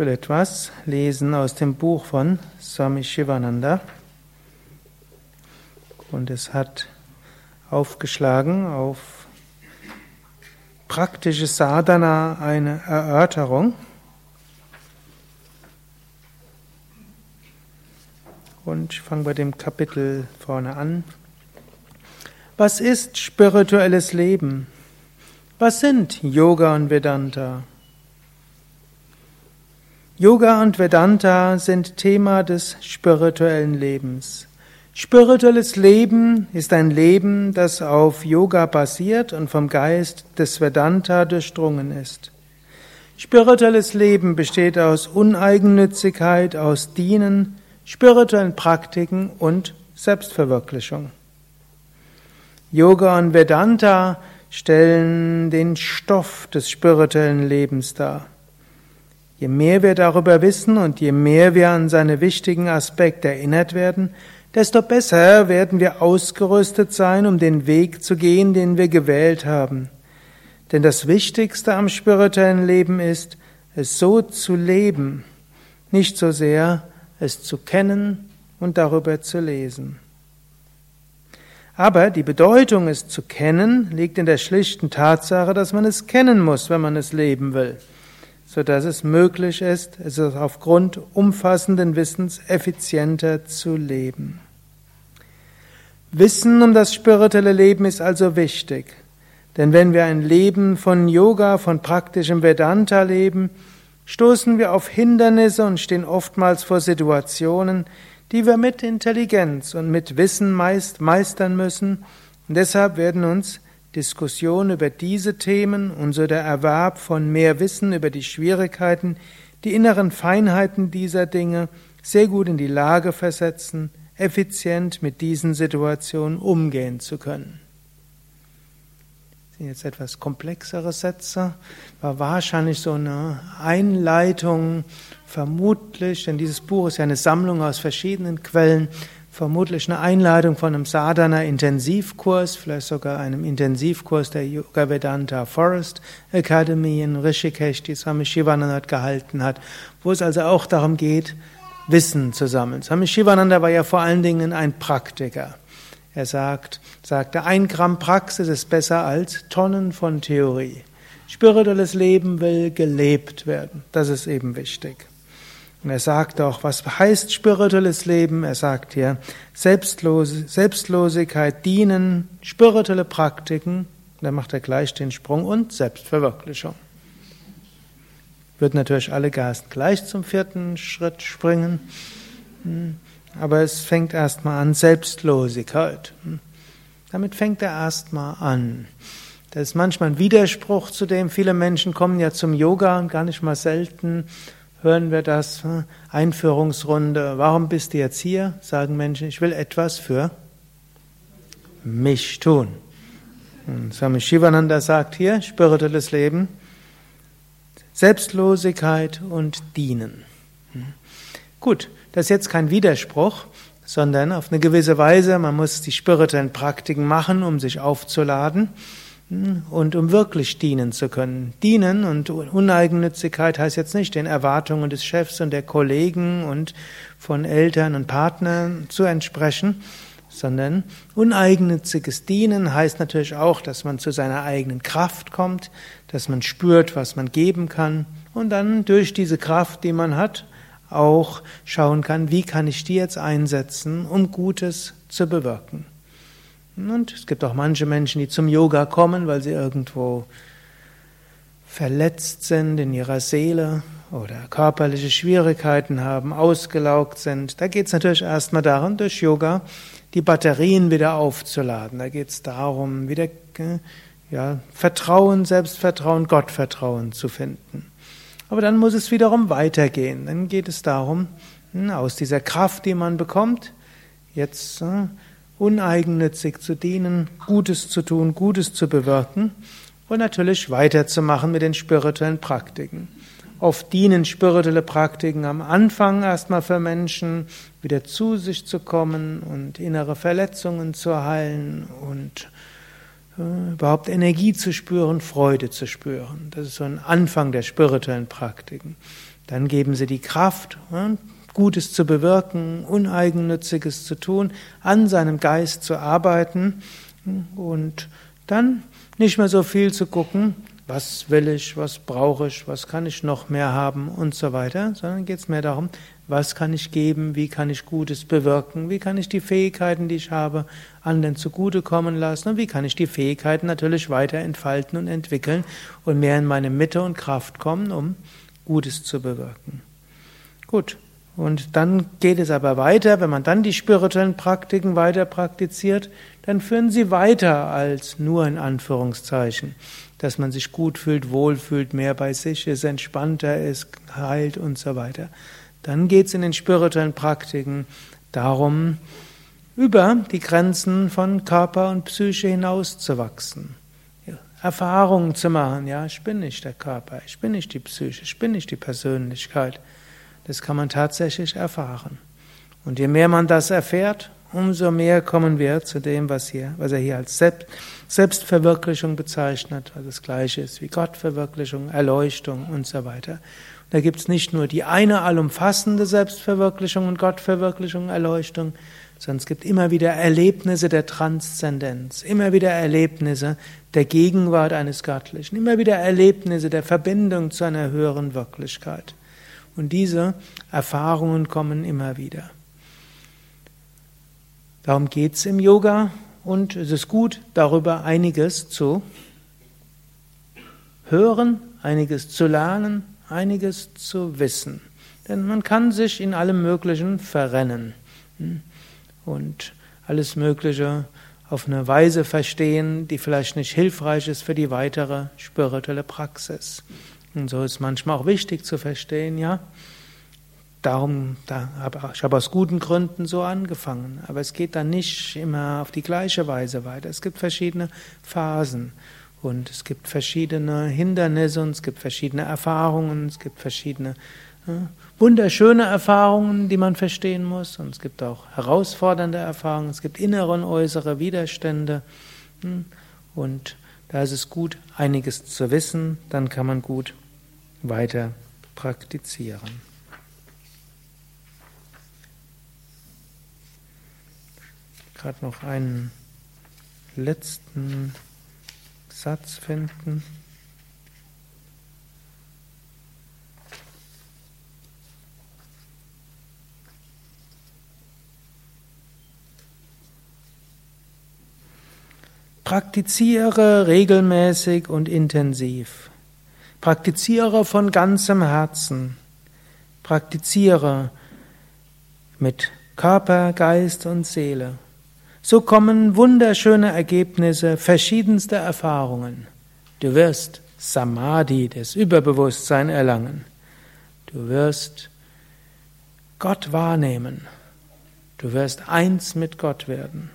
will etwas lesen aus dem Buch von Swami Shivananda. Und es hat aufgeschlagen auf praktische Sadhana eine Erörterung. Und ich fange bei dem Kapitel vorne an. Was ist spirituelles Leben? Was sind Yoga und Vedanta? Yoga und Vedanta sind Thema des spirituellen Lebens. Spirituelles Leben ist ein Leben, das auf Yoga basiert und vom Geist des Vedanta durchdrungen ist. Spirituelles Leben besteht aus Uneigennützigkeit, aus Dienen, spirituellen Praktiken und Selbstverwirklichung. Yoga und Vedanta stellen den Stoff des spirituellen Lebens dar. Je mehr wir darüber wissen und je mehr wir an seine wichtigen Aspekte erinnert werden, desto besser werden wir ausgerüstet sein, um den Weg zu gehen, den wir gewählt haben. Denn das Wichtigste am spirituellen Leben ist, es so zu leben, nicht so sehr es zu kennen und darüber zu lesen. Aber die Bedeutung, es zu kennen, liegt in der schlichten Tatsache, dass man es kennen muss, wenn man es leben will so dass es möglich ist, es aufgrund umfassenden Wissens effizienter zu leben. Wissen um das spirituelle Leben ist also wichtig, denn wenn wir ein Leben von Yoga, von praktischem Vedanta leben, stoßen wir auf Hindernisse und stehen oftmals vor Situationen, die wir mit Intelligenz und mit Wissen meist meistern müssen, und deshalb werden uns Diskussion über diese Themen und so der Erwerb von mehr Wissen über die Schwierigkeiten, die inneren Feinheiten dieser Dinge sehr gut in die Lage versetzen, effizient mit diesen Situationen umgehen zu können. Das sind jetzt etwas komplexere Sätze, war wahrscheinlich so eine Einleitung, vermutlich, denn dieses Buch ist ja eine Sammlung aus verschiedenen Quellen, vermutlich eine Einladung von einem Sadhana Intensivkurs, vielleicht sogar einem Intensivkurs der Yoga Vedanta Forest Academy in Rishikesh, die Swami Shivananda gehalten hat, wo es also auch darum geht, Wissen zu sammeln. Swami Shivananda war ja vor allen Dingen ein Praktiker. Er sagt, sagte, ein Gramm Praxis ist besser als Tonnen von Theorie. Spirituelles Leben will gelebt werden. Das ist eben wichtig. Und er sagt auch, was heißt spirituelles Leben? Er sagt hier, Selbstlose, Selbstlosigkeit, Dienen, spirituelle Praktiken, da macht er gleich den Sprung und Selbstverwirklichung. Wird natürlich alle Gasten gleich zum vierten Schritt springen, hm. aber es fängt erstmal an, Selbstlosigkeit. Hm. Damit fängt er erstmal an. Das ist manchmal ein Widerspruch zu dem, viele Menschen kommen ja zum Yoga und gar nicht mal selten hören wir das, hm, Einführungsrunde, warum bist du jetzt hier? Sagen Menschen, ich will etwas für mich tun. Und Swami Shivananda sagt hier, spirituelles Leben, Selbstlosigkeit und Dienen. Hm. Gut, das ist jetzt kein Widerspruch, sondern auf eine gewisse Weise, man muss die spirituellen Praktiken machen, um sich aufzuladen und um wirklich dienen zu können. Dienen und Uneigennützigkeit heißt jetzt nicht den Erwartungen des Chefs und der Kollegen und von Eltern und Partnern zu entsprechen, sondern uneigennütziges Dienen heißt natürlich auch, dass man zu seiner eigenen Kraft kommt, dass man spürt, was man geben kann und dann durch diese Kraft, die man hat, auch schauen kann, wie kann ich die jetzt einsetzen, um Gutes zu bewirken. Und es gibt auch manche Menschen, die zum Yoga kommen, weil sie irgendwo verletzt sind in ihrer Seele oder körperliche Schwierigkeiten haben, ausgelaugt sind. Da geht es natürlich erstmal darum, durch Yoga die Batterien wieder aufzuladen. Da geht es darum, wieder ja, Vertrauen, Selbstvertrauen, Gottvertrauen zu finden. Aber dann muss es wiederum weitergehen. Dann geht es darum, hm, aus dieser Kraft, die man bekommt, jetzt uneigennützig zu dienen, Gutes zu tun, Gutes zu bewirken und natürlich weiterzumachen mit den spirituellen Praktiken. Oft dienen spirituelle Praktiken am Anfang erstmal für Menschen, wieder zu sich zu kommen und innere Verletzungen zu heilen und äh, überhaupt Energie zu spüren, Freude zu spüren. Das ist so ein Anfang der spirituellen Praktiken. Dann geben sie die Kraft, Gutes zu bewirken, Uneigennütziges zu tun, an seinem Geist zu arbeiten und dann nicht mehr so viel zu gucken, was will ich, was brauche ich, was kann ich noch mehr haben und so weiter, sondern geht es mehr darum, was kann ich geben, wie kann ich Gutes bewirken, wie kann ich die Fähigkeiten, die ich habe, anderen zugutekommen lassen und wie kann ich die Fähigkeiten natürlich weiter entfalten und entwickeln und mehr in meine Mitte und Kraft kommen, um Gutes zu bewirken. Gut. Und dann geht es aber weiter, wenn man dann die spirituellen Praktiken weiter praktiziert, dann führen sie weiter als nur in Anführungszeichen dass man sich gut fühlt, wohlfühlt, mehr bei sich ist, entspannter ist, heilt und so weiter. Dann geht es in den spirituellen Praktiken darum, über die Grenzen von Körper und Psyche hinauszuwachsen. Erfahrungen zu machen, ja, ich bin nicht der Körper, ich bin nicht die Psyche, ich bin nicht die Persönlichkeit. Das kann man tatsächlich erfahren. Und je mehr man das erfährt, umso mehr kommen wir zu dem, was, hier, was er hier als Selbstverwirklichung bezeichnet, was das gleiche ist wie Gottverwirklichung, Erleuchtung und so weiter. Und da gibt es nicht nur die eine allumfassende Selbstverwirklichung und Gottverwirklichung, Erleuchtung, sondern es gibt immer wieder Erlebnisse der Transzendenz, immer wieder Erlebnisse der Gegenwart eines Göttlichen, immer wieder Erlebnisse der Verbindung zu einer höheren Wirklichkeit. Und diese Erfahrungen kommen immer wieder. Darum geht es im Yoga und es ist gut, darüber einiges zu hören, einiges zu lernen, einiges zu wissen. Denn man kann sich in allem Möglichen verrennen hm, und alles Mögliche auf eine Weise verstehen, die vielleicht nicht hilfreich ist für die weitere spirituelle Praxis. Und so ist manchmal auch wichtig zu verstehen, ja, Darum, da ich habe aus guten Gründen so angefangen. Aber es geht dann nicht immer auf die gleiche Weise weiter. Es gibt verschiedene Phasen. Und es gibt verschiedene Hindernisse und es gibt verschiedene Erfahrungen, es gibt verschiedene ja, wunderschöne Erfahrungen, die man verstehen muss. Und es gibt auch herausfordernde Erfahrungen, es gibt innere und äußere Widerstände. Hm, und da ist es gut, einiges zu wissen, dann kann man gut weiter praktizieren. gerade noch einen letzten Satz finden. Praktiziere regelmäßig und intensiv. Praktiziere von ganzem Herzen. Praktiziere mit Körper, Geist und Seele. So kommen wunderschöne Ergebnisse verschiedenster Erfahrungen. Du wirst Samadhi, das Überbewusstsein, erlangen. Du wirst Gott wahrnehmen. Du wirst eins mit Gott werden.